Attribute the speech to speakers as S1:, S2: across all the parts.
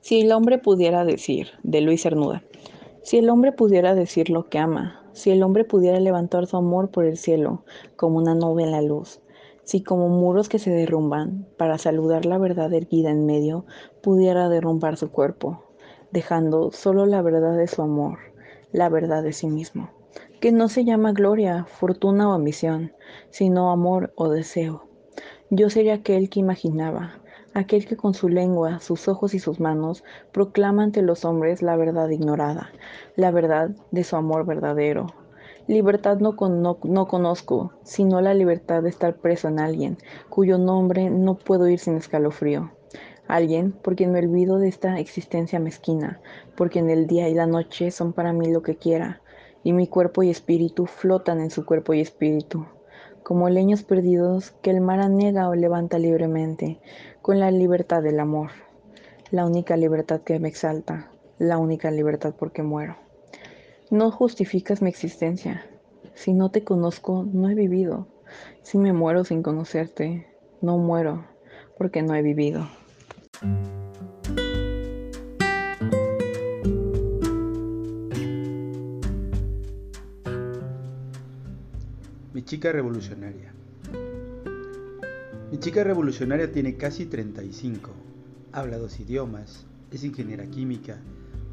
S1: Si el hombre pudiera decir, de Luis Cernuda, si el hombre pudiera decir lo que ama, si el hombre pudiera levantar su amor por el cielo como una nube en la luz, si como muros que se derrumban, para saludar la verdad erguida en medio, pudiera derrumbar su cuerpo, dejando solo la verdad de su amor, la verdad de sí mismo, que no se llama gloria, fortuna o ambición, sino amor o deseo. Yo sería aquel que imaginaba, aquel que con su lengua, sus ojos y sus manos proclama ante los hombres la verdad ignorada, la verdad de su amor verdadero. Libertad no, no, conozco, sino la libertad de estar preso en alguien, cuyo nombre no puedo ir sin escalofrío. Alguien por quien me olvido de esta existencia mezquina, porque en el día y la noche son para mí lo que quiera, y mi cuerpo y espíritu flotan en su cuerpo y espíritu como leños perdidos que el mar anega o levanta libremente, con la libertad del amor, la única libertad que me exalta, la única libertad porque muero. No justificas mi existencia. Si no te conozco, no he vivido. Si me muero sin conocerte, no muero, porque no he vivido.
S2: Mi chica revolucionaria. Chica revolucionaria tiene casi 35, habla dos idiomas, es ingeniera química,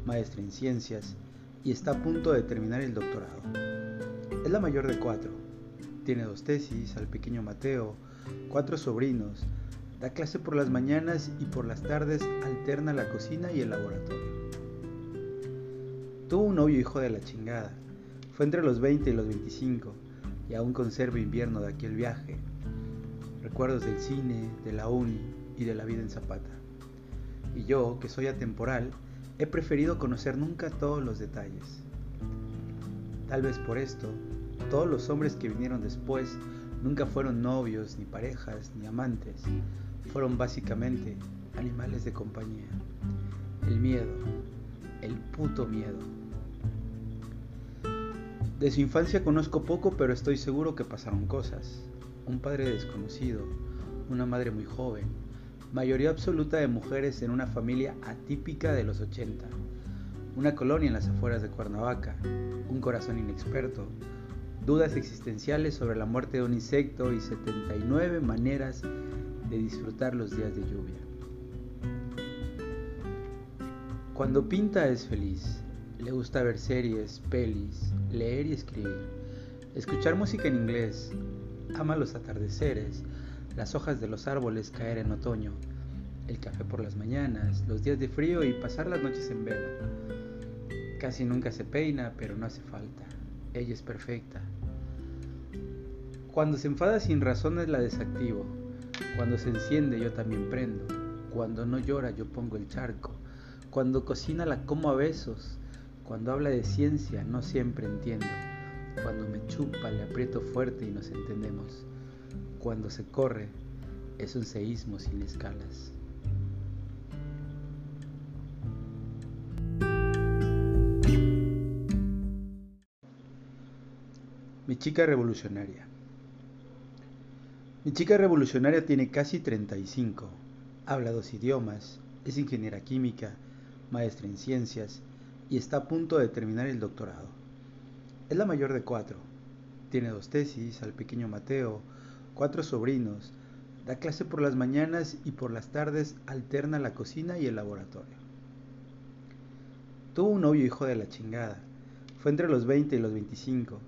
S2: maestra en ciencias y está a punto de terminar el doctorado. Es la mayor de cuatro, tiene dos tesis, al pequeño Mateo, cuatro sobrinos, da clase por las mañanas y por las tardes alterna la cocina y el laboratorio. Tuvo un novio hijo de la chingada, fue entre los 20 y los 25 y aún conservo invierno de aquel viaje, recuerdos del cine, de la uni y de la vida en Zapata. Y yo, que soy atemporal, he preferido conocer nunca todos los detalles. Tal vez por esto, todos los hombres que vinieron después nunca fueron novios, ni parejas, ni amantes. Fueron básicamente animales de compañía. El miedo, el puto miedo. De su infancia conozco poco, pero estoy seguro que pasaron cosas. Un padre desconocido, una madre muy joven, mayoría absoluta de mujeres en una familia atípica de los 80, una colonia en las afueras de Cuernavaca, un corazón inexperto, dudas existenciales sobre la muerte de un insecto y 79 maneras de disfrutar los días de lluvia. Cuando pinta es feliz, le gusta ver series, pelis, leer y escribir, escuchar música en inglés, ama los atardeceres, las hojas de los árboles caer en otoño, el café por las mañanas, los días de frío y pasar las noches en vela. Casi nunca se peina, pero no hace falta. Ella es perfecta. Cuando se enfada sin razones la desactivo. Cuando se enciende yo también prendo. Cuando no llora yo pongo el charco. Cuando cocina la como a besos. Cuando habla de ciencia no siempre entiendo. Cuando me chupa le aprieto fuerte y nos entendemos. Cuando se corre es un seísmo sin escalas. Mi chica revolucionaria. Mi chica revolucionaria tiene casi 35, habla dos idiomas, es ingeniera química, maestra en ciencias y está a punto de terminar el doctorado. Es la mayor de cuatro. Tiene dos tesis, al pequeño Mateo, cuatro sobrinos, da clase por las mañanas y por las tardes alterna la cocina y el laboratorio. Tuvo un novio hijo de la chingada. Fue entre los 20 y los 25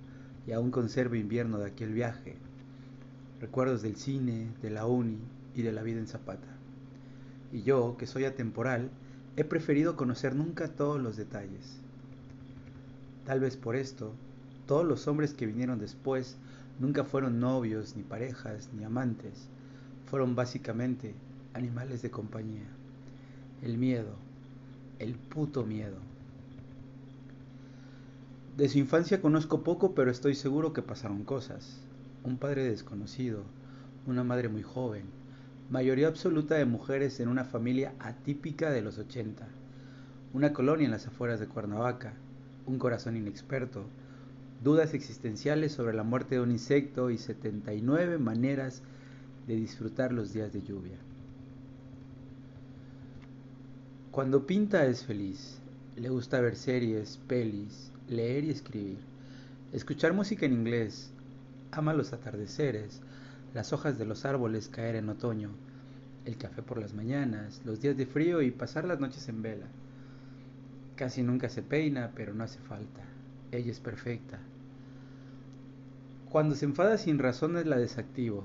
S2: y aún conserva invierno de aquel viaje. Recuerdos del cine, de la uni y de la vida en Zapata. Y yo, que soy atemporal, He preferido conocer nunca todos los detalles. Tal vez por esto, todos los hombres que vinieron después nunca fueron novios, ni parejas, ni amantes. Fueron básicamente animales de compañía. El miedo, el puto miedo. De su infancia conozco poco, pero estoy seguro que pasaron cosas. Un padre desconocido, una madre muy joven, mayoría absoluta de mujeres en una familia atípica de los 80, una colonia en las afueras de Cuernavaca, un corazón inexperto, dudas existenciales sobre la muerte de un insecto y 79 maneras de disfrutar los días de lluvia. Cuando pinta es feliz. Le gusta ver series, pelis, leer y escribir. Escuchar música en inglés. Ama los atardeceres, las hojas de los árboles caer en otoño, el café por las mañanas, los días de frío y pasar las noches en vela. Casi nunca se peina, pero no hace falta. Ella es perfecta. Cuando se enfada sin razones la desactivo.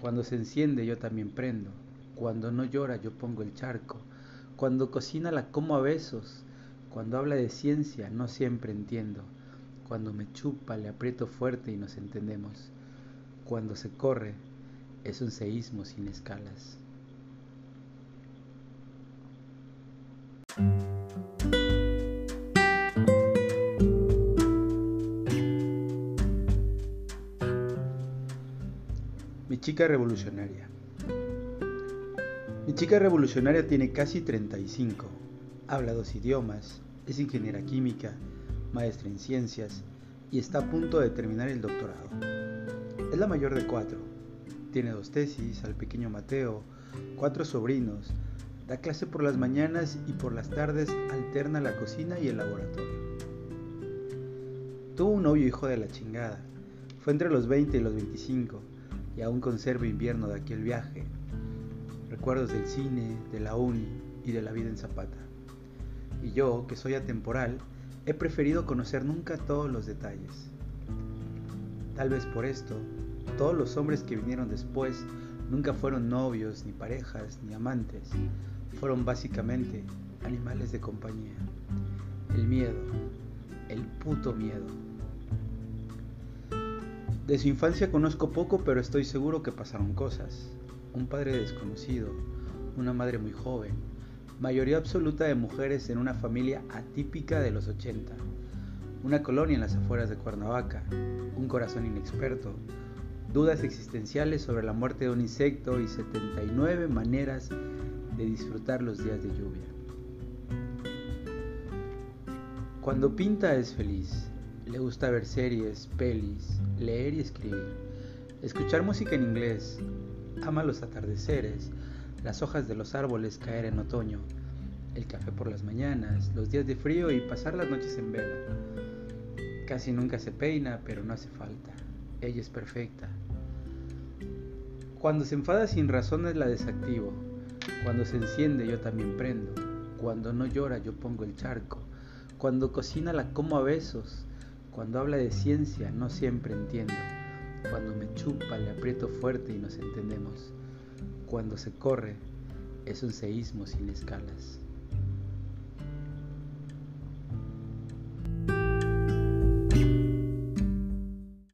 S2: Cuando se enciende yo también prendo. Cuando no llora yo pongo el charco. Cuando cocina la como a besos. Cuando habla de ciencia no siempre entiendo. Cuando me chupa le aprieto fuerte y nos entendemos. Cuando se corre es un seísmo sin escalas. Chica revolucionaria. Mi chica revolucionaria tiene casi 35, habla dos idiomas, es ingeniera química, maestra en ciencias y está a punto de terminar el doctorado. Es la mayor de cuatro, tiene dos tesis, al pequeño Mateo, cuatro sobrinos, da clase por las mañanas y por las tardes alterna la cocina y el laboratorio. Tuvo un novio hijo de la chingada, fue entre los 20 y los 25 y aún conserva invierno de aquel viaje, recuerdos del cine, de la uni y de la vida en Zapata. Y yo, que soy atemporal, he preferido conocer nunca todos los detalles. Tal vez por esto, todos los hombres que vinieron después nunca fueron novios, ni parejas, ni amantes. Fueron básicamente animales de compañía. El miedo, el puto miedo. De su infancia conozco poco, pero estoy seguro que pasaron cosas un padre desconocido, una madre muy joven, mayoría absoluta de mujeres en una familia atípica de los 80, una colonia en las afueras de Cuernavaca, un corazón inexperto, dudas existenciales sobre la muerte de un insecto y 79 maneras de disfrutar los días de lluvia. Cuando pinta es feliz, le gusta ver series, pelis, leer y escribir, escuchar música en inglés, Ama los atardeceres, las hojas de los árboles caer en otoño, el café por las mañanas, los días de frío y pasar las noches en vela. Casi nunca se peina, pero no hace falta. Ella es perfecta. Cuando se enfada sin razones la desactivo. Cuando se enciende yo también prendo. Cuando no llora yo pongo el charco. Cuando cocina la como a besos. Cuando habla de ciencia no siempre entiendo. Cuando me chupa le aprieto fuerte y nos entendemos. Cuando se corre es un seísmo sin escalas.